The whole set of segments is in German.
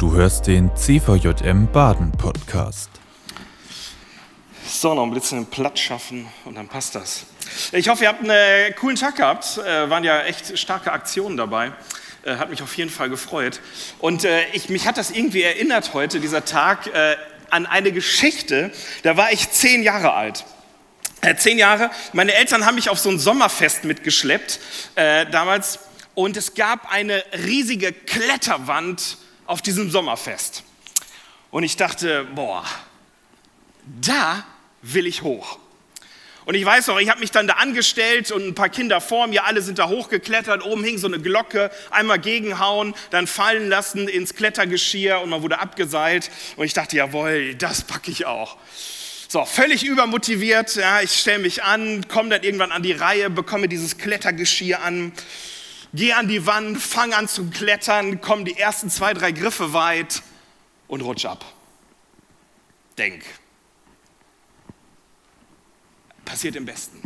Du hörst den CVJM Baden Podcast. So, noch ein bisschen Platz schaffen und dann passt das. Ich hoffe, ihr habt einen coolen Tag gehabt. Äh, waren ja echt starke Aktionen dabei. Äh, hat mich auf jeden Fall gefreut. Und äh, ich, mich hat das irgendwie erinnert heute, dieser Tag, äh, an eine Geschichte. Da war ich zehn Jahre alt. Äh, zehn Jahre. Meine Eltern haben mich auf so ein Sommerfest mitgeschleppt äh, damals. Und es gab eine riesige Kletterwand auf diesem Sommerfest. Und ich dachte, boah, da will ich hoch. Und ich weiß noch, ich habe mich dann da angestellt und ein paar Kinder vor mir, alle sind da hochgeklettert, oben hing so eine Glocke, einmal gegenhauen, dann fallen lassen ins Klettergeschirr und man wurde abgeseilt. Und ich dachte, jawohl, das packe ich auch. So, völlig übermotiviert, ja, ich stelle mich an, komme dann irgendwann an die Reihe, bekomme dieses Klettergeschirr an, gehe an die Wand, fange an zu klettern, kommen die ersten zwei, drei Griffe weit und rutsch ab. Denk, passiert im Besten.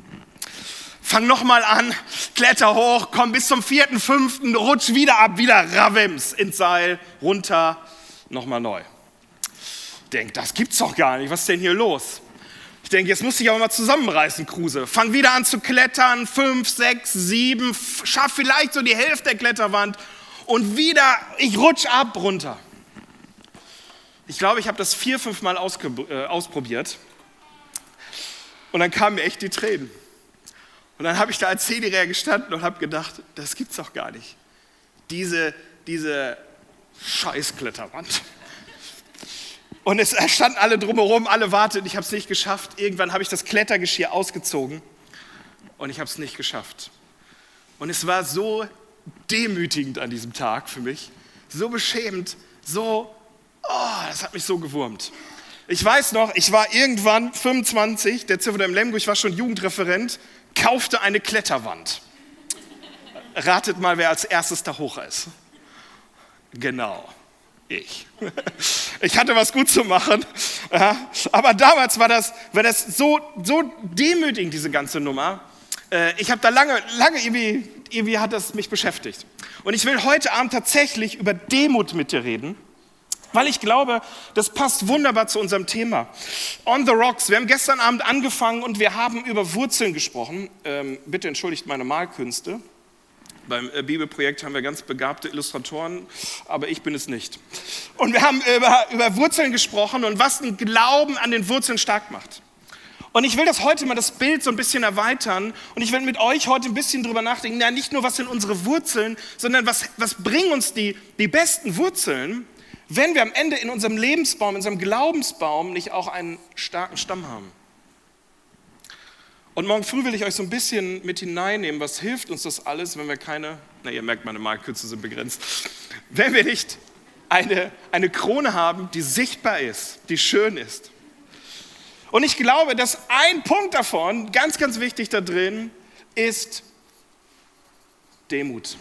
Fang nochmal an, kletter hoch, komm bis zum vierten, fünften, rutsch wieder ab, wieder Ravims ins Seil, runter, nochmal neu. Denk, das gibt's doch gar nicht, was ist denn hier los? Ich denke, jetzt muss ich aber mal zusammenreißen, Kruse. Fang wieder an zu klettern, fünf, sechs, sieben, schaff vielleicht so die Hälfte der Kletterwand und wieder, ich rutsch ab runter. Ich glaube, ich habe das vier, fünf Mal äh, ausprobiert und dann kamen mir echt die Tränen. Und dann habe ich da als Zehnjähriger gestanden und habe gedacht, das gibt's doch gar nicht. Diese, diese Scheißkletterwand. Und es standen alle drumherum, alle warteten. Ich habe es nicht geschafft. Irgendwann habe ich das Klettergeschirr ausgezogen und ich habe es nicht geschafft. Und es war so demütigend an diesem Tag für mich, so beschämend, so, oh, das hat mich so gewurmt. Ich weiß noch, ich war irgendwann 25, der Ziffer im Lemgo, ich war schon Jugendreferent, kaufte eine Kletterwand. Ratet mal, wer als erstes da hoch ist. Genau, ich. Ich hatte was gut zu machen. Aber damals war das, war das so, so demütigend, diese ganze Nummer. Äh, ich habe da lange, lange irgendwie, irgendwie hat das mich beschäftigt. Und ich will heute Abend tatsächlich über Demut mit dir reden. Weil ich glaube, das passt wunderbar zu unserem Thema. On the Rocks. Wir haben gestern Abend angefangen und wir haben über Wurzeln gesprochen. Ähm, bitte entschuldigt meine Malkünste. Beim äh, Bibelprojekt haben wir ganz begabte Illustratoren, aber ich bin es nicht. Und wir haben über, über Wurzeln gesprochen und was ein Glauben an den Wurzeln stark macht. Und ich will das heute mal das Bild so ein bisschen erweitern und ich will mit euch heute ein bisschen drüber nachdenken, ja, nicht nur was sind unsere Wurzeln, sondern was, was bringen uns die, die besten Wurzeln, wenn wir am Ende in unserem Lebensbaum, in unserem Glaubensbaum nicht auch einen starken Stamm haben. Und morgen früh will ich euch so ein bisschen mit hineinnehmen, was hilft uns das alles, wenn wir keine, na ihr merkt, meine Markkürze sind begrenzt, wenn wir nicht eine, eine Krone haben, die sichtbar ist, die schön ist. Und ich glaube, dass ein Punkt davon, ganz, ganz wichtig da drin, ist Demut.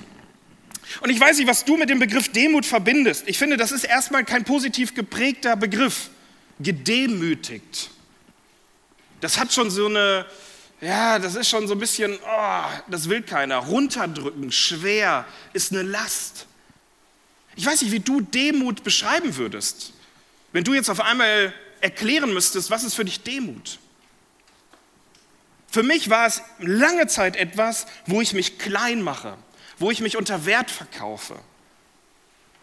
Und ich weiß nicht, was du mit dem Begriff Demut verbindest. Ich finde, das ist erstmal kein positiv geprägter Begriff. Gedemütigt. Das hat schon so eine, ja, das ist schon so ein bisschen, oh, das will keiner. Runterdrücken, schwer, ist eine Last. Ich weiß nicht, wie du Demut beschreiben würdest. Wenn du jetzt auf einmal erklären müsstest, was ist für dich Demut? Für mich war es lange Zeit etwas, wo ich mich klein mache, wo ich mich unter Wert verkaufe.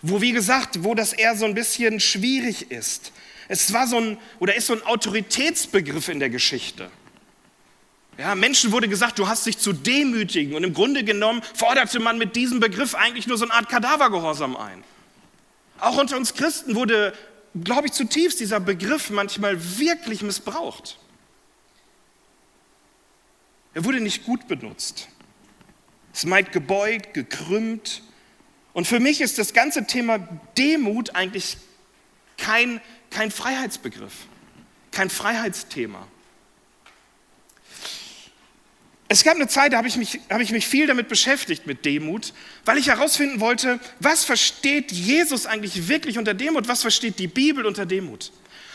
Wo, wie gesagt, wo das eher so ein bisschen schwierig ist. Es war so ein, oder ist so ein Autoritätsbegriff in der Geschichte. Ja, Menschen wurde gesagt, du hast dich zu demütigen. Und im Grunde genommen forderte man mit diesem Begriff eigentlich nur so eine Art Kadavergehorsam ein. Auch unter uns Christen wurde, glaube ich, zutiefst dieser Begriff manchmal wirklich missbraucht. Er wurde nicht gut benutzt. Es meint gebeugt, gekrümmt. Und für mich ist das ganze Thema Demut eigentlich kein, kein Freiheitsbegriff, kein Freiheitsthema. Es gab eine Zeit, da habe ich, mich, habe ich mich viel damit beschäftigt, mit Demut, weil ich herausfinden wollte, was versteht Jesus eigentlich wirklich unter Demut, was versteht die Bibel unter Demut.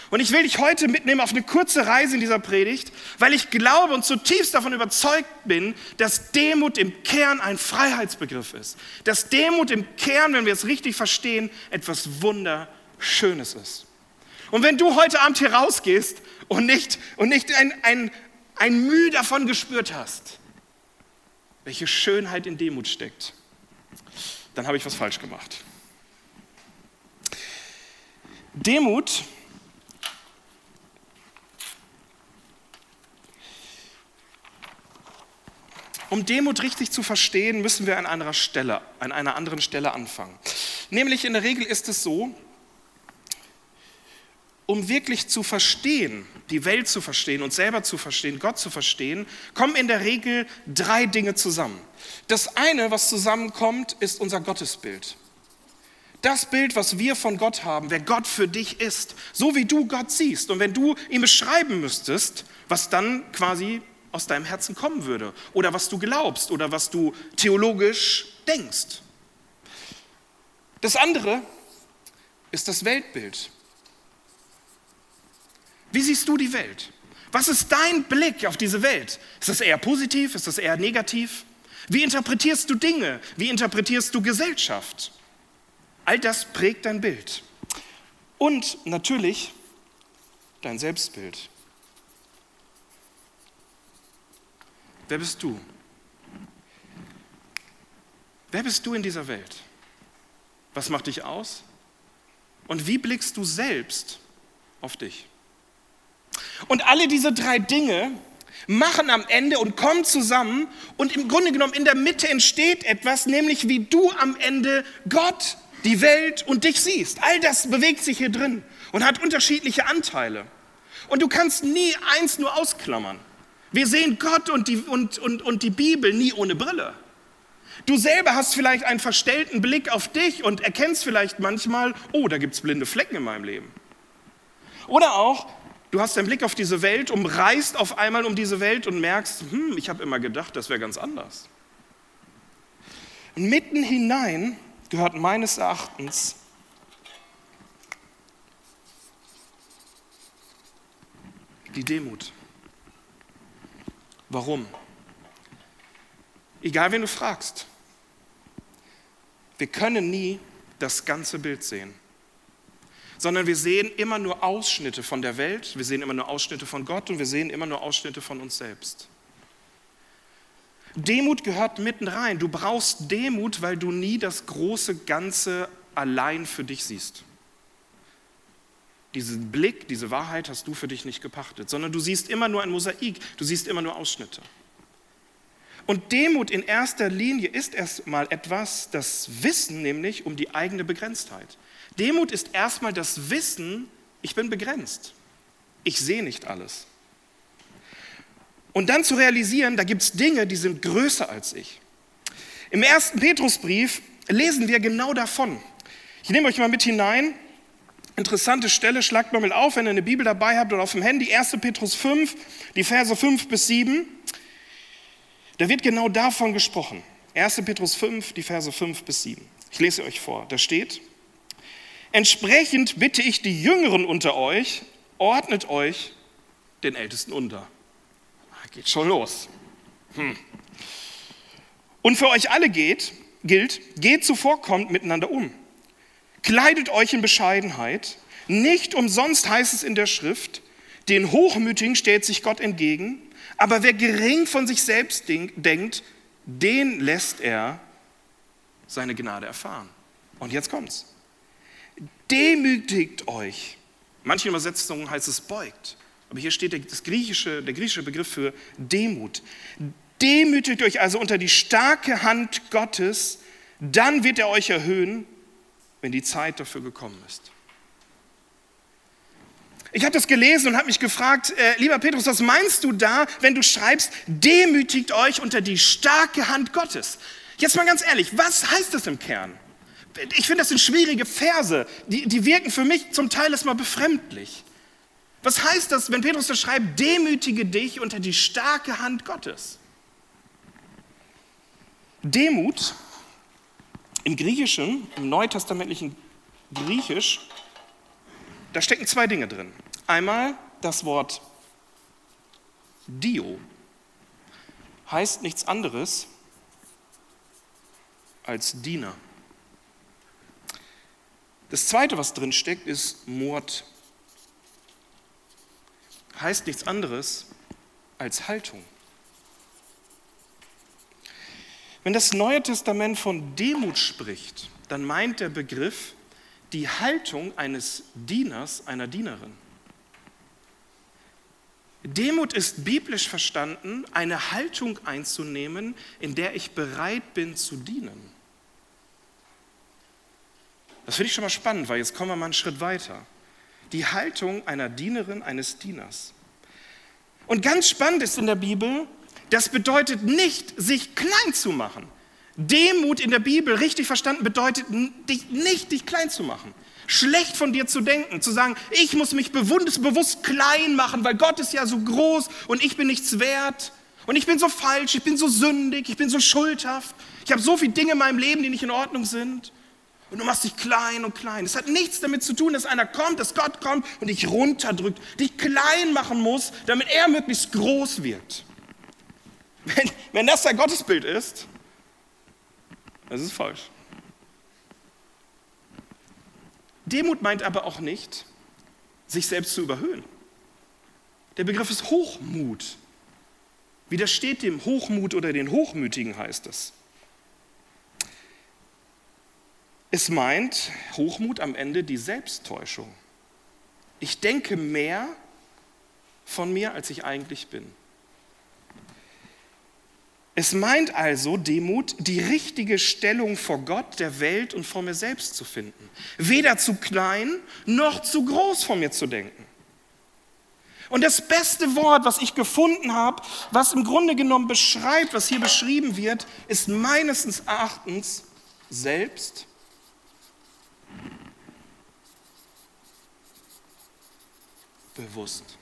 Und ich will dich heute mitnehmen auf eine kurze Reise in dieser Predigt, weil ich glaube und zutiefst davon überzeugt bin, dass Demut im Kern ein Freiheitsbegriff ist. Dass Demut im Kern, wenn wir es richtig verstehen, etwas Wunderschönes ist. Und wenn du heute Abend hier rausgehst und nicht, und nicht ein, ein, ein Mühe davon gespürt hast, welche Schönheit in Demut steckt, dann habe ich was falsch gemacht. Demut Um Demut richtig zu verstehen, müssen wir an anderer Stelle, an einer anderen Stelle anfangen. Nämlich in der Regel ist es so, um wirklich zu verstehen, die Welt zu verstehen, uns selber zu verstehen, Gott zu verstehen, kommen in der Regel drei Dinge zusammen. Das eine, was zusammenkommt, ist unser Gottesbild. Das Bild, was wir von Gott haben, wer Gott für dich ist, so wie du Gott siehst. Und wenn du ihn beschreiben müsstest, was dann quasi aus deinem Herzen kommen würde oder was du glaubst oder was du theologisch denkst. Das andere ist das Weltbild. Wie siehst du die Welt? Was ist dein Blick auf diese Welt? Ist das eher positiv? Ist das eher negativ? Wie interpretierst du Dinge? Wie interpretierst du Gesellschaft? All das prägt dein Bild. Und natürlich dein Selbstbild. Wer bist du? Wer bist du in dieser Welt? Was macht dich aus? Und wie blickst du selbst auf dich? Und alle diese drei Dinge machen am Ende und kommen zusammen und im Grunde genommen in der Mitte entsteht etwas, nämlich wie du am Ende Gott, die Welt und dich siehst. All das bewegt sich hier drin und hat unterschiedliche Anteile. Und du kannst nie eins nur ausklammern. Wir sehen Gott und die, und, und, und die Bibel nie ohne Brille. Du selber hast vielleicht einen verstellten Blick auf dich und erkennst vielleicht manchmal, oh, da gibt es blinde Flecken in meinem Leben. Oder auch, du hast einen Blick auf diese Welt, umreißt auf einmal um diese Welt und merkst, hm, ich habe immer gedacht, das wäre ganz anders. Mitten hinein gehört meines Erachtens die Demut. Warum? Egal, wen du fragst. Wir können nie das ganze Bild sehen, sondern wir sehen immer nur Ausschnitte von der Welt, wir sehen immer nur Ausschnitte von Gott und wir sehen immer nur Ausschnitte von uns selbst. Demut gehört mitten rein. Du brauchst Demut, weil du nie das große Ganze allein für dich siehst. Diesen Blick, diese Wahrheit hast du für dich nicht gepachtet, sondern du siehst immer nur ein Mosaik, du siehst immer nur Ausschnitte. Und Demut in erster Linie ist erstmal etwas, das Wissen nämlich um die eigene Begrenztheit. Demut ist erstmal das Wissen, ich bin begrenzt. Ich sehe nicht alles. Und dann zu realisieren, da gibt es Dinge, die sind größer als ich. Im ersten Petrusbrief lesen wir genau davon. Ich nehme euch mal mit hinein Interessante Stelle, schlagt mal mit auf, wenn ihr eine Bibel dabei habt oder auf dem Handy, 1. Petrus 5, die Verse 5 bis 7. Da wird genau davon gesprochen. 1. Petrus 5, die Verse 5 bis 7. Ich lese euch vor. Da steht, entsprechend bitte ich die Jüngeren unter euch, ordnet euch den Ältesten unter. Ah, geht schon los. Hm. Und für euch alle geht, gilt, geht zuvorkommt miteinander um Kleidet euch in Bescheidenheit. Nicht umsonst heißt es in der Schrift, den Hochmütigen stellt sich Gott entgegen, aber wer gering von sich selbst denkt, den lässt er seine Gnade erfahren. Und jetzt kommt's. Demütigt euch. Manche Übersetzungen heißt es beugt. Aber hier steht das griechische, der griechische Begriff für Demut. Demütigt euch also unter die starke Hand Gottes, dann wird er euch erhöhen wenn die Zeit dafür gekommen ist. Ich habe das gelesen und habe mich gefragt, äh, lieber Petrus, was meinst du da, wenn du schreibst, demütigt euch unter die starke Hand Gottes? Jetzt mal ganz ehrlich, was heißt das im Kern? Ich finde, das sind schwierige Verse, die, die wirken für mich zum Teil erstmal befremdlich. Was heißt das, wenn Petrus das schreibt, demütige dich unter die starke Hand Gottes? Demut im Griechischen, im neutestamentlichen Griechisch, da stecken zwei Dinge drin. Einmal das Wort Dio heißt nichts anderes als Diener. Das zweite, was drin steckt, ist Mord. Heißt nichts anderes als Haltung. Wenn das Neue Testament von Demut spricht, dann meint der Begriff die Haltung eines Dieners, einer Dienerin. Demut ist biblisch verstanden, eine Haltung einzunehmen, in der ich bereit bin zu dienen. Das finde ich schon mal spannend, weil jetzt kommen wir mal einen Schritt weiter. Die Haltung einer Dienerin, eines Dieners. Und ganz spannend ist in der Bibel, das bedeutet nicht, sich klein zu machen. Demut in der Bibel, richtig verstanden, bedeutet dich nicht, dich klein zu machen. Schlecht von dir zu denken, zu sagen, ich muss mich bewusst, klein machen, weil Gott ist ja so groß und ich bin nichts wert und ich bin so falsch, ich bin so sündig, ich bin so schuldhaft, ich habe so viele Dinge in meinem Leben, die nicht in Ordnung sind. Und du machst dich klein und klein. Es hat nichts damit zu tun, dass einer kommt, dass Gott kommt und dich runterdrückt, dich klein machen muss, damit er möglichst groß wird. Wenn, wenn das dein Gottesbild ist, das ist falsch. Demut meint aber auch nicht, sich selbst zu überhöhen. Der Begriff ist Hochmut. Widersteht dem Hochmut oder den Hochmütigen heißt es. Es meint Hochmut am Ende die Selbsttäuschung. Ich denke mehr von mir, als ich eigentlich bin. Es meint also Demut, die richtige Stellung vor Gott, der Welt und vor mir selbst zu finden. Weder zu klein noch zu groß von mir zu denken. Und das beste Wort, was ich gefunden habe, was im Grunde genommen beschreibt, was hier beschrieben wird, ist meines Erachtens selbst bewusst.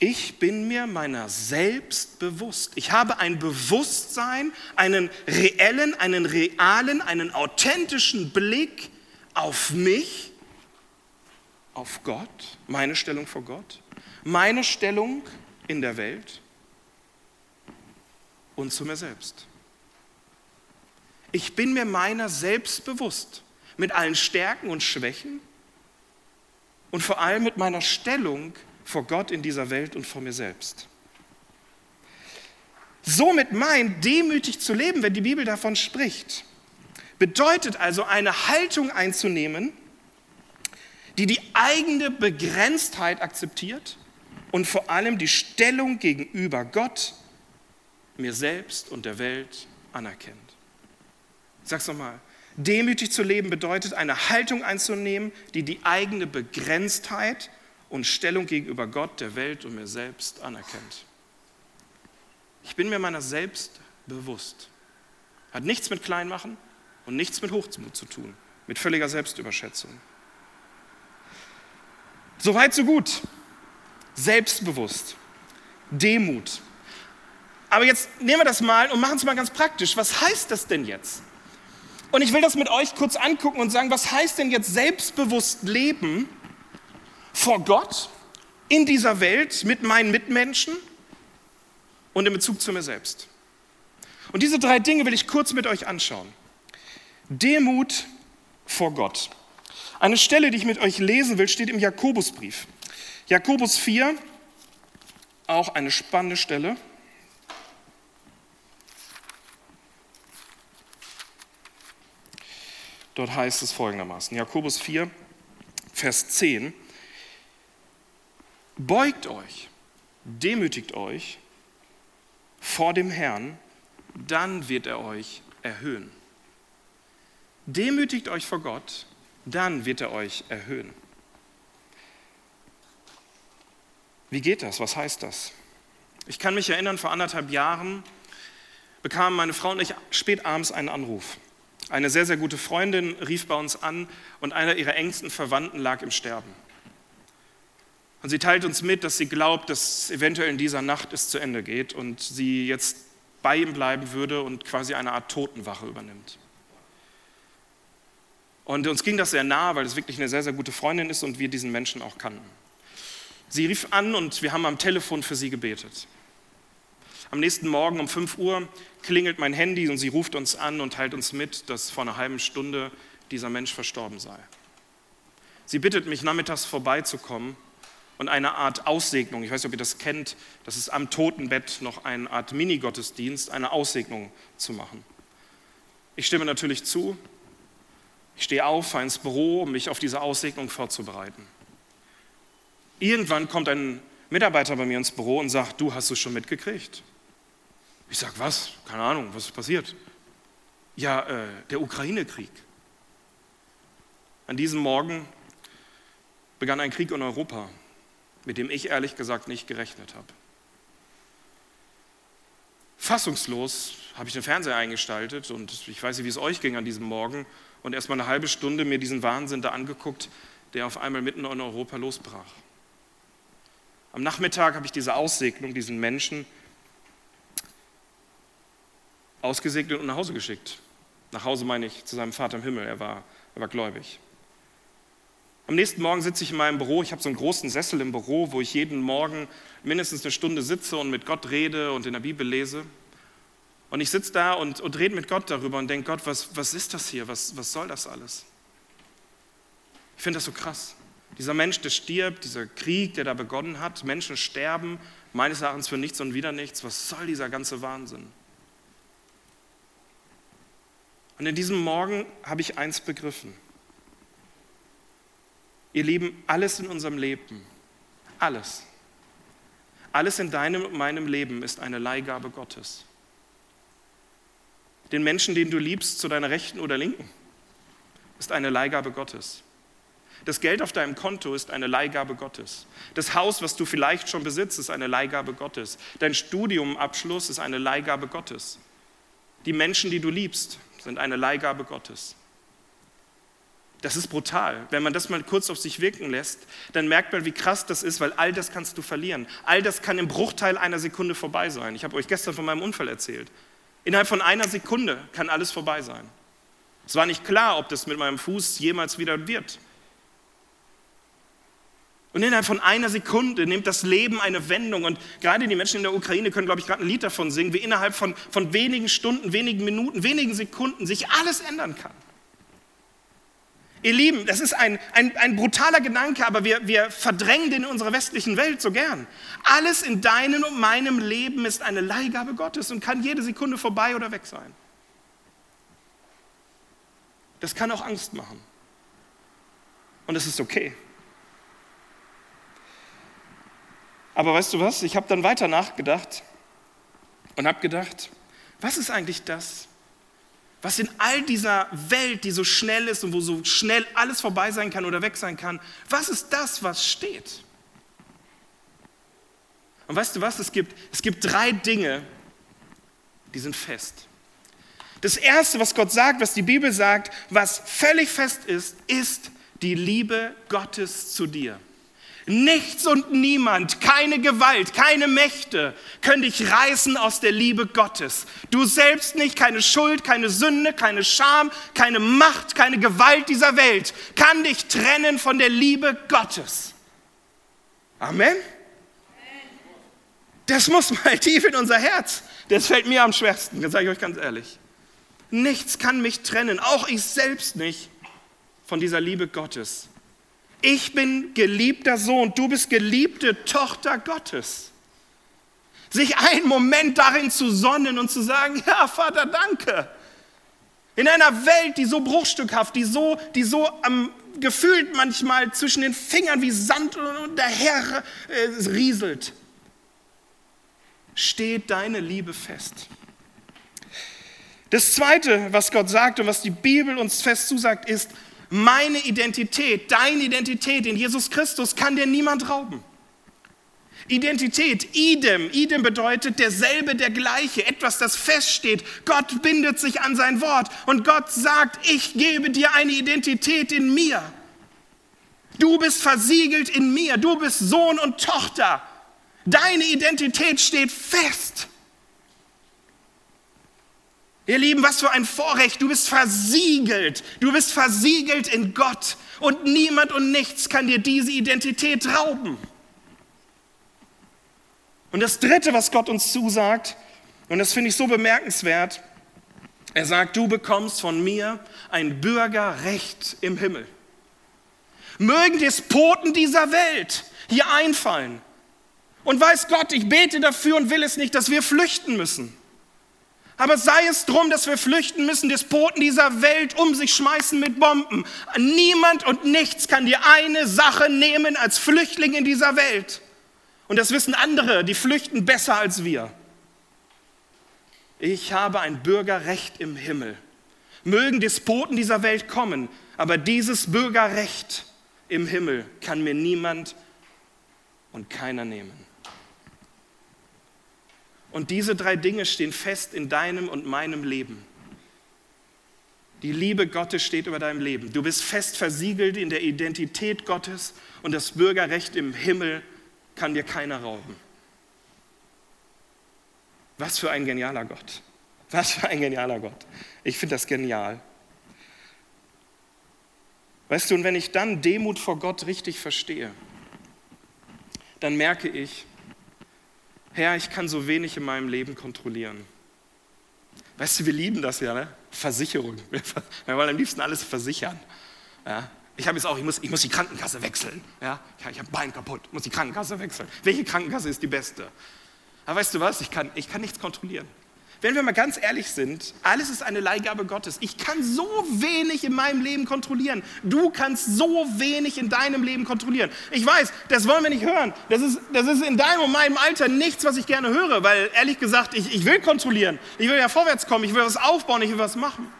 Ich bin mir meiner selbst bewusst. Ich habe ein Bewusstsein, einen reellen, einen realen, einen authentischen Blick auf mich, auf Gott, meine Stellung vor Gott, meine Stellung in der Welt und zu mir selbst. Ich bin mir meiner selbst bewusst, mit allen Stärken und Schwächen, und vor allem mit meiner Stellung vor Gott in dieser Welt und vor mir selbst. Somit meint, demütig zu leben, wenn die Bibel davon spricht, bedeutet also eine Haltung einzunehmen, die die eigene Begrenztheit akzeptiert und vor allem die Stellung gegenüber Gott, mir selbst und der Welt anerkennt. Sag's nochmal. Demütig zu leben bedeutet, eine Haltung einzunehmen, die die eigene Begrenztheit und Stellung gegenüber Gott, der Welt und mir selbst anerkennt. Ich bin mir meiner selbst bewusst. Hat nichts mit Kleinmachen und nichts mit Hochmut zu tun, mit völliger Selbstüberschätzung. Soweit, so gut. Selbstbewusst. Demut. Aber jetzt nehmen wir das mal und machen es mal ganz praktisch. Was heißt das denn jetzt? Und ich will das mit euch kurz angucken und sagen, was heißt denn jetzt selbstbewusst leben vor Gott, in dieser Welt, mit meinen Mitmenschen und in Bezug zu mir selbst? Und diese drei Dinge will ich kurz mit euch anschauen. Demut vor Gott. Eine Stelle, die ich mit euch lesen will, steht im Jakobusbrief. Jakobus 4, auch eine spannende Stelle. Dort heißt es folgendermaßen, Jakobus 4, Vers 10, beugt euch, demütigt euch vor dem Herrn, dann wird er euch erhöhen. Demütigt euch vor Gott, dann wird er euch erhöhen. Wie geht das? Was heißt das? Ich kann mich erinnern, vor anderthalb Jahren bekamen meine Frau und ich spät abends einen Anruf. Eine sehr, sehr gute Freundin rief bei uns an und einer ihrer engsten Verwandten lag im Sterben. Und sie teilt uns mit, dass sie glaubt, dass eventuell in dieser Nacht es zu Ende geht und sie jetzt bei ihm bleiben würde und quasi eine Art Totenwache übernimmt. Und uns ging das sehr nah, weil es wirklich eine sehr, sehr gute Freundin ist und wir diesen Menschen auch kannten. Sie rief an und wir haben am Telefon für sie gebetet. Am nächsten Morgen um 5 Uhr klingelt mein Handy und sie ruft uns an und teilt uns mit, dass vor einer halben Stunde dieser Mensch verstorben sei. Sie bittet mich, nachmittags vorbeizukommen und eine Art Aussegnung, ich weiß nicht, ob ihr das kennt, das ist am Totenbett noch eine Art Mini-Gottesdienst, eine Aussegnung zu machen. Ich stimme natürlich zu. Ich stehe auf, fahre ins Büro, um mich auf diese Aussegnung vorzubereiten. Irgendwann kommt ein Mitarbeiter bei mir ins Büro und sagt, du hast es schon mitgekriegt. Ich sage, was? Keine Ahnung, was ist passiert? Ja, äh, der Ukraine-Krieg. An diesem Morgen begann ein Krieg in Europa, mit dem ich ehrlich gesagt nicht gerechnet habe. Fassungslos habe ich den Fernseher eingeschaltet und ich weiß nicht, wie es euch ging an diesem Morgen und erst mal eine halbe Stunde mir diesen Wahnsinn da angeguckt, der auf einmal mitten in Europa losbrach. Am Nachmittag habe ich diese Aussegnung, diesen Menschen ausgesegnet und nach Hause geschickt. Nach Hause meine ich zu seinem Vater im Himmel, er war, er war gläubig. Am nächsten Morgen sitze ich in meinem Büro. Ich habe so einen großen Sessel im Büro, wo ich jeden Morgen mindestens eine Stunde sitze und mit Gott rede und in der Bibel lese. Und ich sitze da und, und rede mit Gott darüber und denke, Gott, was, was ist das hier? Was, was soll das alles? Ich finde das so krass. Dieser Mensch, der stirbt, dieser Krieg, der da begonnen hat, Menschen sterben, meines Erachtens für nichts und wieder nichts. Was soll dieser ganze Wahnsinn? Und in diesem Morgen habe ich eins begriffen. Ihr Lieben, alles in unserem Leben, alles, alles in deinem und meinem Leben ist eine Leihgabe Gottes. Den Menschen, den du liebst, zu deiner Rechten oder Linken, ist eine Leihgabe Gottes. Das Geld auf deinem Konto ist eine Leihgabe Gottes. Das Haus, was du vielleicht schon besitzt, ist eine Leihgabe Gottes. Dein Studiumabschluss ist eine Leihgabe Gottes. Die Menschen, die du liebst, sind eine Leihgabe Gottes. Das ist brutal. Wenn man das mal kurz auf sich wirken lässt, dann merkt man, wie krass das ist, weil all das kannst du verlieren. All das kann im Bruchteil einer Sekunde vorbei sein. Ich habe euch gestern von meinem Unfall erzählt. Innerhalb von einer Sekunde kann alles vorbei sein. Es war nicht klar, ob das mit meinem Fuß jemals wieder wird. Und innerhalb von einer Sekunde nimmt das Leben eine Wendung. Und gerade die Menschen in der Ukraine können, glaube ich, gerade ein Lied davon singen, wie innerhalb von, von wenigen Stunden, wenigen Minuten, wenigen Sekunden sich alles ändern kann. Ihr Lieben, das ist ein, ein, ein brutaler Gedanke, aber wir, wir verdrängen den in unserer westlichen Welt so gern. Alles in deinem und meinem Leben ist eine Leihgabe Gottes und kann jede Sekunde vorbei oder weg sein. Das kann auch Angst machen. Und es ist okay. Aber weißt du was? Ich habe dann weiter nachgedacht und habe gedacht, was ist eigentlich das, was in all dieser Welt, die so schnell ist und wo so schnell alles vorbei sein kann oder weg sein kann, was ist das, was steht? Und weißt du was, es gibt, es gibt drei Dinge, die sind fest. Das Erste, was Gott sagt, was die Bibel sagt, was völlig fest ist, ist die Liebe Gottes zu dir. Nichts und niemand, keine Gewalt, keine Mächte können dich reißen aus der Liebe Gottes. Du selbst nicht, keine Schuld, keine Sünde, keine Scham, keine Macht, keine Gewalt dieser Welt kann dich trennen von der Liebe Gottes. Amen. Das muss mal tief in unser Herz. Das fällt mir am schwersten, das sage ich euch ganz ehrlich. Nichts kann mich trennen, auch ich selbst nicht, von dieser Liebe Gottes ich bin geliebter Sohn, du bist geliebte Tochter Gottes. Sich einen Moment darin zu sonnen und zu sagen, ja Vater, danke. In einer Welt, die so bruchstückhaft, die so, die so am, gefühlt manchmal zwischen den Fingern wie Sand und daher äh, rieselt, steht deine Liebe fest. Das Zweite, was Gott sagt und was die Bibel uns fest zusagt, ist, meine Identität, deine Identität in Jesus Christus kann dir niemand rauben. Identität, idem, idem bedeutet derselbe, der gleiche, etwas, das feststeht. Gott bindet sich an sein Wort und Gott sagt, ich gebe dir eine Identität in mir. Du bist versiegelt in mir, du bist Sohn und Tochter. Deine Identität steht fest. Ihr Lieben, was für ein Vorrecht. Du bist versiegelt. Du bist versiegelt in Gott. Und niemand und nichts kann dir diese Identität rauben. Und das Dritte, was Gott uns zusagt, und das finde ich so bemerkenswert, er sagt, du bekommst von mir ein Bürgerrecht im Himmel. Mögen Despoten dieser Welt hier einfallen. Und weiß Gott, ich bete dafür und will es nicht, dass wir flüchten müssen. Aber sei es drum, dass wir flüchten müssen, Despoten dieser Welt um sich schmeißen mit Bomben. Niemand und nichts kann dir eine Sache nehmen als Flüchtling in dieser Welt. Und das wissen andere, die flüchten besser als wir. Ich habe ein Bürgerrecht im Himmel. Mögen Despoten dieser Welt kommen, aber dieses Bürgerrecht im Himmel kann mir niemand und keiner nehmen. Und diese drei Dinge stehen fest in deinem und meinem Leben. Die Liebe Gottes steht über deinem Leben. Du bist fest versiegelt in der Identität Gottes und das Bürgerrecht im Himmel kann dir keiner rauben. Was für ein genialer Gott. Was für ein genialer Gott. Ich finde das genial. Weißt du, und wenn ich dann Demut vor Gott richtig verstehe, dann merke ich, Herr, ich kann so wenig in meinem Leben kontrollieren. Weißt du, wir lieben das ja, ne? Versicherung. Wir wollen am liebsten alles versichern. Ja? Ich habe jetzt auch, ich muss, ich muss die Krankenkasse wechseln. Ja? Ich habe Bein kaputt, muss die Krankenkasse wechseln. Welche Krankenkasse ist die beste? Aber weißt du was, ich kann, ich kann nichts kontrollieren wenn wir mal ganz ehrlich sind, alles ist eine Leihgabe Gottes. Ich kann so wenig in meinem Leben kontrollieren. Du kannst so wenig in deinem Leben kontrollieren. Ich weiß, das wollen wir nicht hören. Das ist, das ist in deinem und meinem Alter nichts, was ich gerne höre, weil ehrlich gesagt, ich, ich will kontrollieren. Ich will ja vorwärts kommen, ich will was aufbauen, ich will was machen.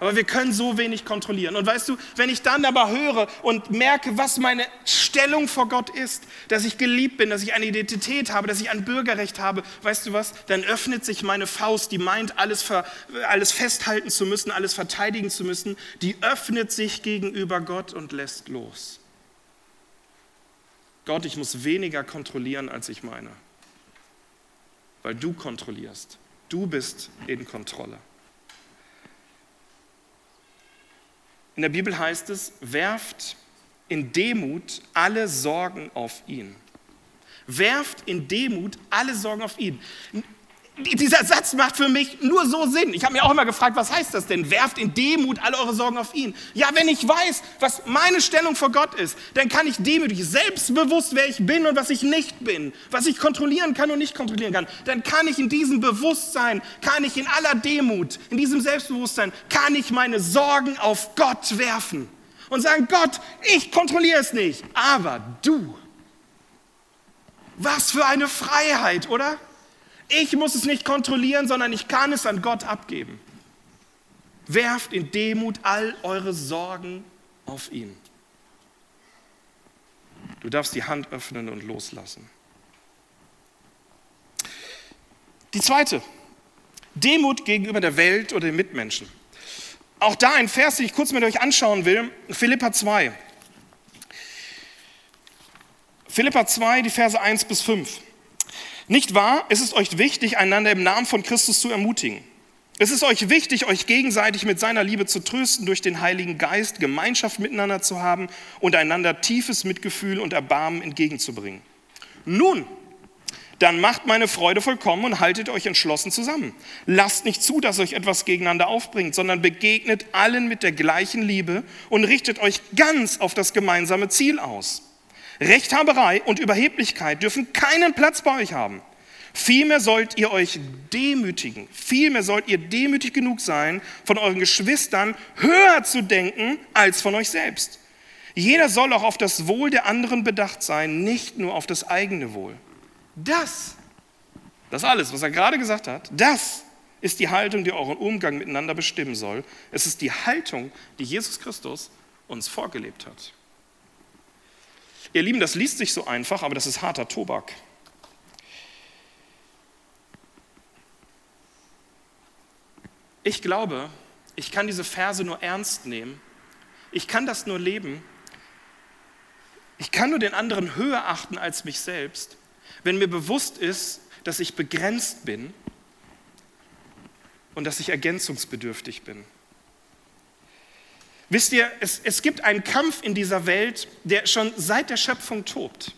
Aber wir können so wenig kontrollieren. Und weißt du, wenn ich dann aber höre und merke, was meine Stellung vor Gott ist, dass ich geliebt bin, dass ich eine Identität habe, dass ich ein Bürgerrecht habe, weißt du was, dann öffnet sich meine Faust, die meint, alles, ver, alles festhalten zu müssen, alles verteidigen zu müssen, die öffnet sich gegenüber Gott und lässt los. Gott, ich muss weniger kontrollieren, als ich meine. Weil du kontrollierst. Du bist in Kontrolle. In der Bibel heißt es, werft in Demut alle Sorgen auf ihn. Werft in Demut alle Sorgen auf ihn dieser Satz macht für mich nur so Sinn. Ich habe mir auch immer gefragt, was heißt das denn? Werft in Demut alle eure Sorgen auf ihn. Ja, wenn ich weiß, was meine Stellung vor Gott ist, dann kann ich demütig, selbstbewusst, wer ich bin und was ich nicht bin, was ich kontrollieren kann und nicht kontrollieren kann, dann kann ich in diesem Bewusstsein, kann ich in aller Demut, in diesem Selbstbewusstsein, kann ich meine Sorgen auf Gott werfen und sagen, Gott, ich kontrolliere es nicht, aber du. Was für eine Freiheit, oder? Ich muss es nicht kontrollieren, sondern ich kann es an Gott abgeben. Werft in Demut all eure Sorgen auf ihn. Du darfst die Hand öffnen und loslassen. Die zweite, Demut gegenüber der Welt oder den Mitmenschen. Auch da ein Vers, den ich kurz mit euch anschauen will, Philippa 2. Philippa 2, die Verse 1 bis 5. Nicht wahr? Es ist euch wichtig, einander im Namen von Christus zu ermutigen. Es ist euch wichtig, euch gegenseitig mit seiner Liebe zu trösten, durch den Heiligen Geist Gemeinschaft miteinander zu haben und einander tiefes Mitgefühl und Erbarmen entgegenzubringen. Nun, dann macht meine Freude vollkommen und haltet euch entschlossen zusammen. Lasst nicht zu, dass euch etwas gegeneinander aufbringt, sondern begegnet allen mit der gleichen Liebe und richtet euch ganz auf das gemeinsame Ziel aus. Rechthaberei und Überheblichkeit dürfen keinen Platz bei euch haben. Vielmehr sollt ihr euch demütigen. Vielmehr sollt ihr demütig genug sein, von euren Geschwistern höher zu denken als von euch selbst. Jeder soll auch auf das Wohl der anderen bedacht sein, nicht nur auf das eigene Wohl. Das, das alles, was er gerade gesagt hat, das ist die Haltung, die euren Umgang miteinander bestimmen soll. Es ist die Haltung, die Jesus Christus uns vorgelebt hat. Ihr Lieben, das liest sich so einfach, aber das ist harter Tobak. Ich glaube, ich kann diese Verse nur ernst nehmen. Ich kann das nur leben. Ich kann nur den anderen höher achten als mich selbst, wenn mir bewusst ist, dass ich begrenzt bin und dass ich ergänzungsbedürftig bin. Wisst ihr, es, es gibt einen Kampf in dieser Welt, der schon seit der Schöpfung tobt.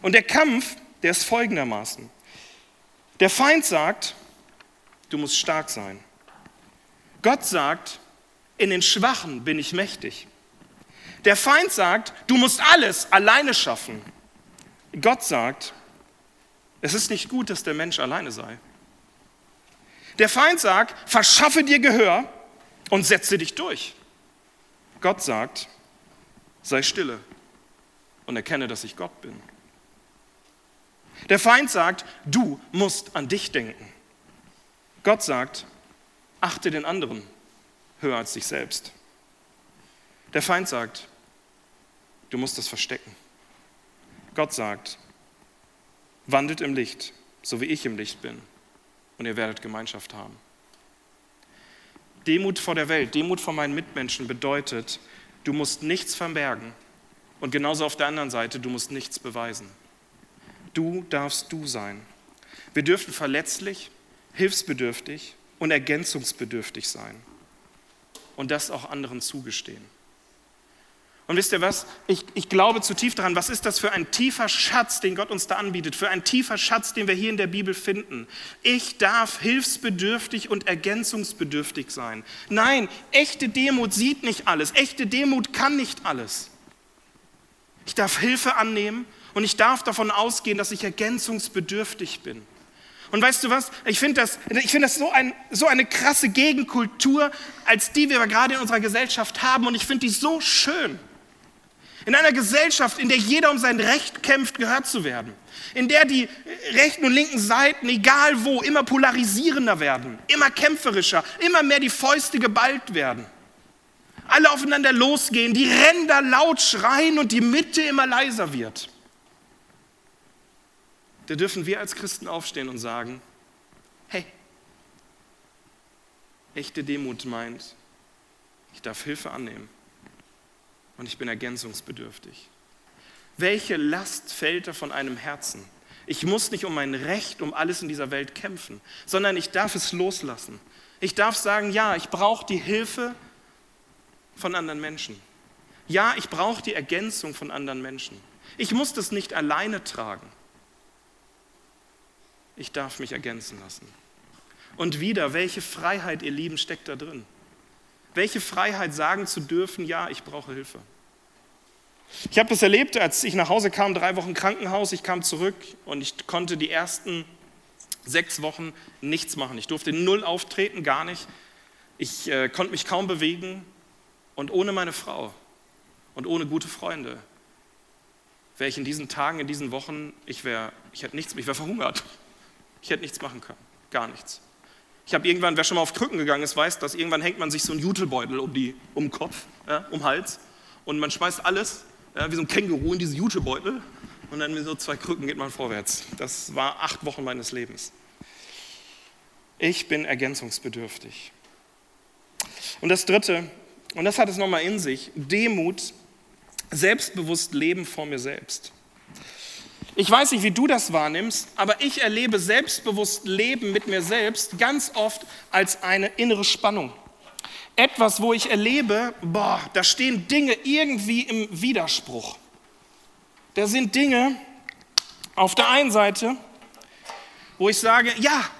Und der Kampf, der ist folgendermaßen. Der Feind sagt, du musst stark sein. Gott sagt, in den Schwachen bin ich mächtig. Der Feind sagt, du musst alles alleine schaffen. Gott sagt, es ist nicht gut, dass der Mensch alleine sei. Der Feind sagt, verschaffe dir Gehör und setze dich durch. Gott sagt, sei stille und erkenne, dass ich Gott bin. Der Feind sagt, du musst an dich denken. Gott sagt, achte den anderen höher als dich selbst. Der Feind sagt, du musst es verstecken. Gott sagt, wandelt im Licht, so wie ich im Licht bin, und ihr werdet Gemeinschaft haben. Demut vor der Welt, Demut vor meinen Mitmenschen bedeutet, du musst nichts verbergen und genauso auf der anderen Seite, du musst nichts beweisen. Du darfst du sein. Wir dürfen verletzlich, hilfsbedürftig und ergänzungsbedürftig sein und das auch anderen zugestehen. Und wisst ihr was? Ich, ich glaube zutiefst daran, was ist das für ein tiefer Schatz, den Gott uns da anbietet, für ein tiefer Schatz, den wir hier in der Bibel finden. Ich darf hilfsbedürftig und ergänzungsbedürftig sein. Nein, echte Demut sieht nicht alles, echte Demut kann nicht alles. Ich darf Hilfe annehmen und ich darf davon ausgehen, dass ich ergänzungsbedürftig bin. Und weißt du was? Ich finde das, ich find das so, ein, so eine krasse Gegenkultur, als die wir gerade in unserer Gesellschaft haben. Und ich finde die so schön. In einer Gesellschaft, in der jeder um sein Recht kämpft, gehört zu werden. In der die rechten und linken Seiten, egal wo, immer polarisierender werden, immer kämpferischer, immer mehr die Fäuste geballt werden. Alle aufeinander losgehen, die Ränder laut schreien und die Mitte immer leiser wird. Da dürfen wir als Christen aufstehen und sagen, hey, echte Demut meint, ich darf Hilfe annehmen und ich bin ergänzungsbedürftig. Welche Last fällt da von einem Herzen? Ich muss nicht um mein Recht, um alles in dieser Welt kämpfen, sondern ich darf es loslassen. Ich darf sagen, ja, ich brauche die Hilfe von anderen Menschen. Ja, ich brauche die Ergänzung von anderen Menschen. Ich muss das nicht alleine tragen. Ich darf mich ergänzen lassen. Und wieder, welche Freiheit, ihr Lieben, steckt da drin? Welche Freiheit, sagen zu dürfen, ja, ich brauche Hilfe. Ich habe das erlebt, als ich nach Hause kam, drei Wochen Krankenhaus, ich kam zurück und ich konnte die ersten sechs Wochen nichts machen. Ich durfte null auftreten, gar nicht. Ich äh, konnte mich kaum bewegen und ohne meine Frau und ohne gute Freunde wäre ich in diesen Tagen, in diesen Wochen, ich wäre, ich hätte nichts, ich wäre verhungert. Ich hätte nichts machen können, gar nichts. Ich habe irgendwann, wer schon mal auf Krücken gegangen ist, weiß, dass irgendwann hängt man sich so einen Jutebeutel um, die, um den Kopf, ja, um den Hals und man schmeißt alles ja, wie so ein Känguru in diese Jutebeutel und dann mit so zwei Krücken geht man vorwärts. Das war acht Wochen meines Lebens. Ich bin ergänzungsbedürftig. Und das Dritte, und das hat es nochmal in sich, Demut, selbstbewusst Leben vor mir selbst. Ich weiß nicht, wie du das wahrnimmst, aber ich erlebe selbstbewusst Leben mit mir selbst ganz oft als eine innere Spannung. Etwas, wo ich erlebe, boah, da stehen Dinge irgendwie im Widerspruch. Da sind Dinge auf der einen Seite, wo ich sage, ja,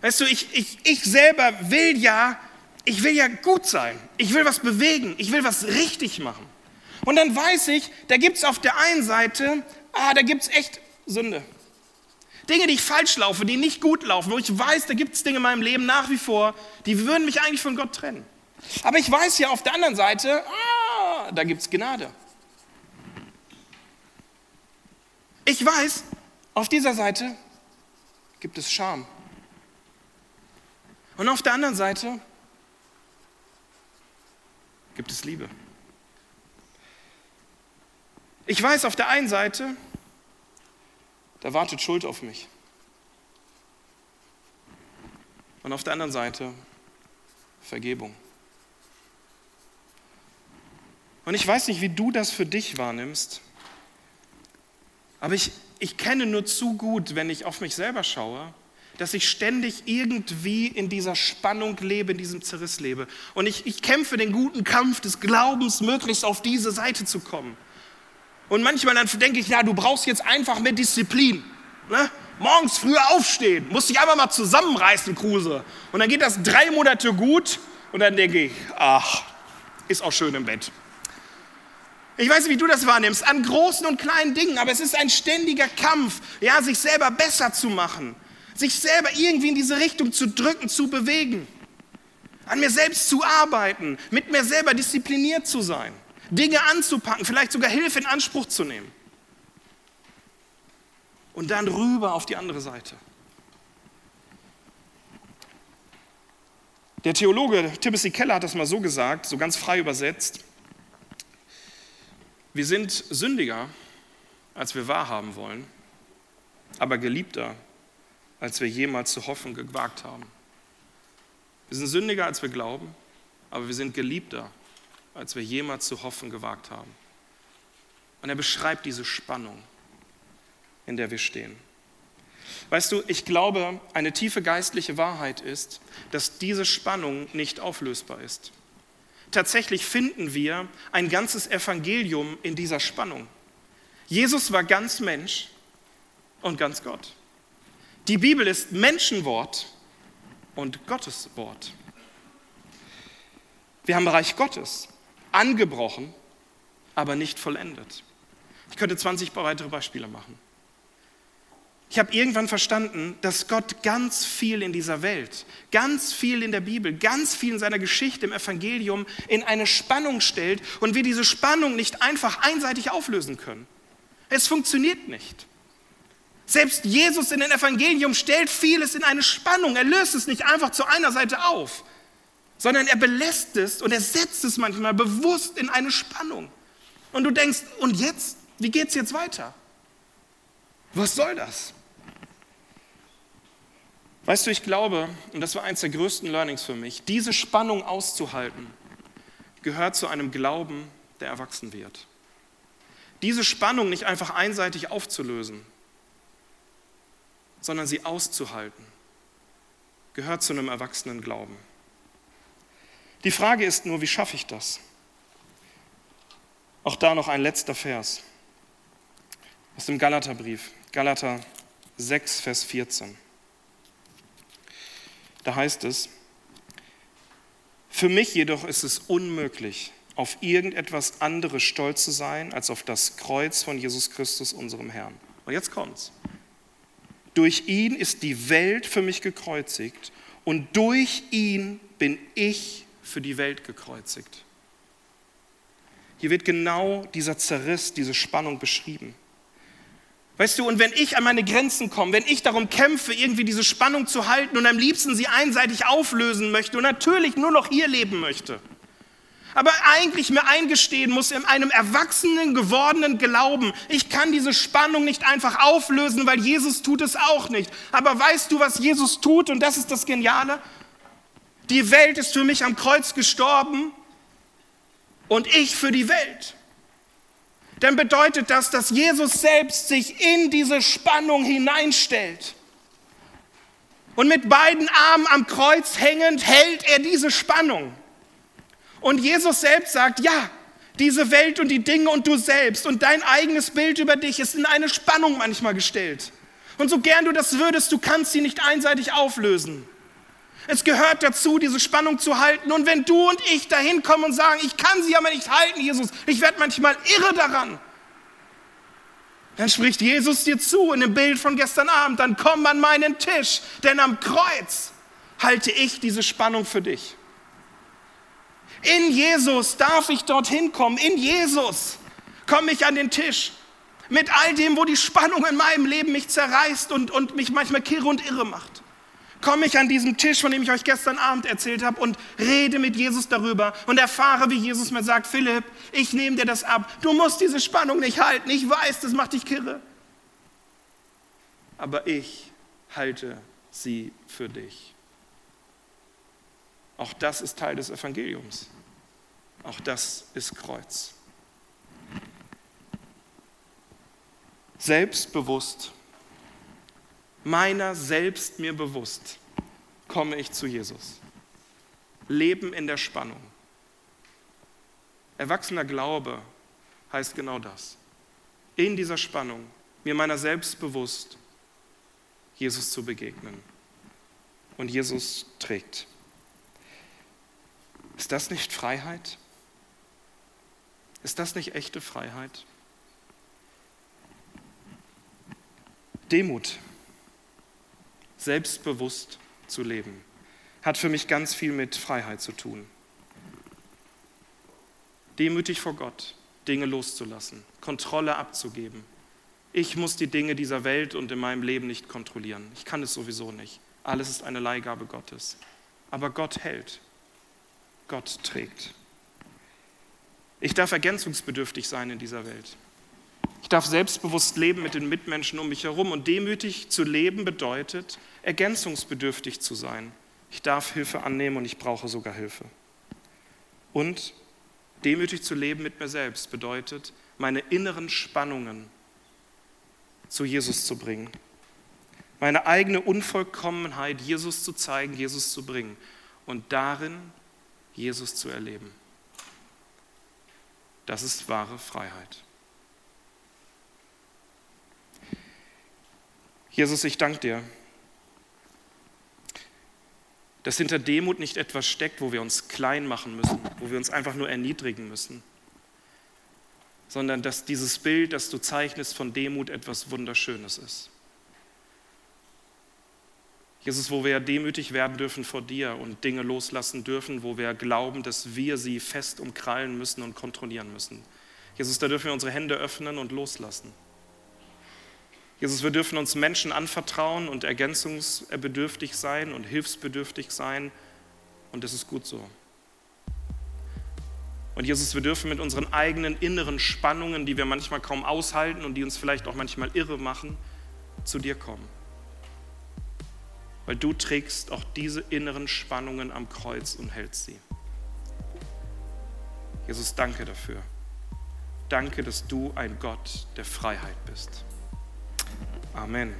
weißt du, ich, ich, ich selber will ja, ich will ja gut sein, ich will was bewegen, ich will was richtig machen. Und dann weiß ich, da gibt es auf der einen Seite ah, da gibt es echt Sünde. Dinge, die ich falsch laufe, die nicht gut laufen, wo ich weiß, da gibt es Dinge in meinem Leben nach wie vor, die würden mich eigentlich von Gott trennen. Aber ich weiß ja auf der anderen Seite, ah, da gibt es Gnade. Ich weiß, auf dieser Seite gibt es Scham. Und auf der anderen Seite gibt es Liebe. Ich weiß auf der einen Seite, da wartet Schuld auf mich. Und auf der anderen Seite Vergebung. Und ich weiß nicht, wie du das für dich wahrnimmst, aber ich, ich kenne nur zu gut, wenn ich auf mich selber schaue, dass ich ständig irgendwie in dieser Spannung lebe, in diesem Zerriss lebe. Und ich, ich kämpfe den guten Kampf des Glaubens, möglichst auf diese Seite zu kommen. Und manchmal dann denke ich, ja, du brauchst jetzt einfach mehr Disziplin. Ne? Morgens früher aufstehen, musst dich einfach mal zusammenreißen, Kruse. Und dann geht das drei Monate gut und dann denke ich, ach, ist auch schön im Bett. Ich weiß nicht, wie du das wahrnimmst, an großen und kleinen Dingen, aber es ist ein ständiger Kampf, ja, sich selber besser zu machen, sich selber irgendwie in diese Richtung zu drücken, zu bewegen, an mir selbst zu arbeiten, mit mir selber diszipliniert zu sein, Dinge anzupacken, vielleicht sogar Hilfe in Anspruch zu nehmen. Und dann rüber auf die andere Seite. Der Theologe Timothy Keller hat das mal so gesagt, so ganz frei übersetzt. Wir sind sündiger, als wir wahrhaben wollen, aber geliebter, als wir jemals zu hoffen gewagt haben. Wir sind sündiger, als wir glauben, aber wir sind geliebter, als wir jemals zu hoffen gewagt haben. Und er beschreibt diese Spannung, in der wir stehen. Weißt du, ich glaube, eine tiefe geistliche Wahrheit ist, dass diese Spannung nicht auflösbar ist. Tatsächlich finden wir ein ganzes Evangelium in dieser Spannung. Jesus war ganz Mensch und ganz Gott. Die Bibel ist Menschenwort und Gottes Wort. Wir haben Reich Gottes angebrochen, aber nicht vollendet. Ich könnte 20 weitere Beispiele machen. Ich habe irgendwann verstanden, dass Gott ganz viel in dieser Welt, ganz viel in der Bibel, ganz viel in seiner Geschichte im Evangelium in eine Spannung stellt und wir diese Spannung nicht einfach einseitig auflösen können. Es funktioniert nicht. Selbst Jesus in den Evangelium stellt vieles in eine Spannung. Er löst es nicht einfach zu einer Seite auf, sondern er belässt es und er setzt es manchmal bewusst in eine Spannung. Und du denkst, und jetzt? Wie geht es jetzt weiter? Was soll das? Weißt du, ich glaube, und das war eines der größten Learnings für mich, diese Spannung auszuhalten, gehört zu einem Glauben, der erwachsen wird. Diese Spannung nicht einfach einseitig aufzulösen, sondern sie auszuhalten, gehört zu einem erwachsenen Glauben. Die Frage ist nur, wie schaffe ich das? Auch da noch ein letzter Vers aus dem Galaterbrief, Galater 6, Vers 14. Da heißt es, für mich jedoch ist es unmöglich, auf irgendetwas anderes stolz zu sein, als auf das Kreuz von Jesus Christus, unserem Herrn. Und jetzt kommt's. Durch ihn ist die Welt für mich gekreuzigt und durch ihn bin ich für die Welt gekreuzigt. Hier wird genau dieser Zerriss, diese Spannung beschrieben. Weißt du, und wenn ich an meine Grenzen komme, wenn ich darum kämpfe, irgendwie diese Spannung zu halten und am liebsten sie einseitig auflösen möchte und natürlich nur noch hier leben möchte, aber eigentlich mir eingestehen muss in einem erwachsenen gewordenen Glauben, ich kann diese Spannung nicht einfach auflösen, weil Jesus tut es auch nicht. Aber weißt du, was Jesus tut? Und das ist das Geniale. Die Welt ist für mich am Kreuz gestorben und ich für die Welt dann bedeutet das, dass Jesus selbst sich in diese Spannung hineinstellt. Und mit beiden Armen am Kreuz hängend hält er diese Spannung. Und Jesus selbst sagt, ja, diese Welt und die Dinge und du selbst und dein eigenes Bild über dich ist in eine Spannung manchmal gestellt. Und so gern du das würdest, du kannst sie nicht einseitig auflösen. Es gehört dazu, diese Spannung zu halten. Und wenn du und ich dahin kommen und sagen, ich kann sie aber nicht halten, Jesus, ich werde manchmal irre daran, dann spricht Jesus dir zu in dem Bild von gestern Abend, dann komm an meinen Tisch, denn am Kreuz halte ich diese Spannung für dich. In Jesus darf ich dorthin kommen, in Jesus komme ich an den Tisch. Mit all dem, wo die Spannung in meinem Leben mich zerreißt und, und mich manchmal kirre und irre macht komme ich an diesen Tisch, von dem ich euch gestern Abend erzählt habe, und rede mit Jesus darüber und erfahre, wie Jesus mir sagt, Philipp, ich nehme dir das ab. Du musst diese Spannung nicht halten. Ich weiß, das macht dich kirre. Aber ich halte sie für dich. Auch das ist Teil des Evangeliums. Auch das ist Kreuz. Selbstbewusst meiner selbst mir bewusst, komme ich zu Jesus. Leben in der Spannung. Erwachsener Glaube heißt genau das. In dieser Spannung, mir meiner selbst bewusst, Jesus zu begegnen. Und Jesus trägt. Ist das nicht Freiheit? Ist das nicht echte Freiheit? Demut, selbstbewusst zu leben, hat für mich ganz viel mit Freiheit zu tun. Demütig vor Gott, Dinge loszulassen, Kontrolle abzugeben. Ich muss die Dinge dieser Welt und in meinem Leben nicht kontrollieren. Ich kann es sowieso nicht. Alles ist eine Leihgabe Gottes. Aber Gott hält. Gott trägt. Ich darf ergänzungsbedürftig sein in dieser Welt. Ich darf selbstbewusst leben mit den Mitmenschen um mich herum. Und demütig zu leben bedeutet, ergänzungsbedürftig zu sein. Ich darf Hilfe annehmen und ich brauche sogar Hilfe. Und demütig zu leben mit mir selbst bedeutet, meine inneren Spannungen zu Jesus zu bringen. Meine eigene Unvollkommenheit Jesus zu zeigen, Jesus zu bringen und darin Jesus zu erleben. Das ist wahre Freiheit. Jesus, ich danke dir, dass hinter Demut nicht etwas steckt, wo wir uns klein machen müssen, wo wir uns einfach nur erniedrigen müssen, sondern dass dieses Bild, das du zeichnest von Demut, etwas Wunderschönes ist. Jesus, wo wir demütig werden dürfen vor dir und Dinge loslassen dürfen, wo wir glauben, dass wir sie fest umkrallen müssen und kontrollieren müssen. Jesus, da dürfen wir unsere Hände öffnen und loslassen. Jesus, wir dürfen uns Menschen anvertrauen und ergänzungsbedürftig sein und hilfsbedürftig sein. Und das ist gut so. Und Jesus, wir dürfen mit unseren eigenen inneren Spannungen, die wir manchmal kaum aushalten und die uns vielleicht auch manchmal irre machen, zu dir kommen. Weil du trägst auch diese inneren Spannungen am Kreuz und hältst sie. Jesus, danke dafür. Danke, dass du ein Gott der Freiheit bist. Amen.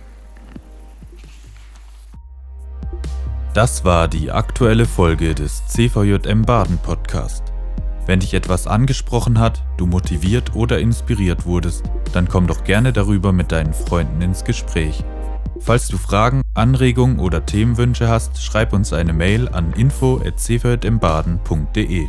Das war die aktuelle Folge des CVJM Baden Podcast. Wenn dich etwas angesprochen hat, du motiviert oder inspiriert wurdest, dann komm doch gerne darüber mit deinen Freunden ins Gespräch. Falls du Fragen, Anregungen oder Themenwünsche hast, schreib uns eine Mail an info@cvjmbaden.de.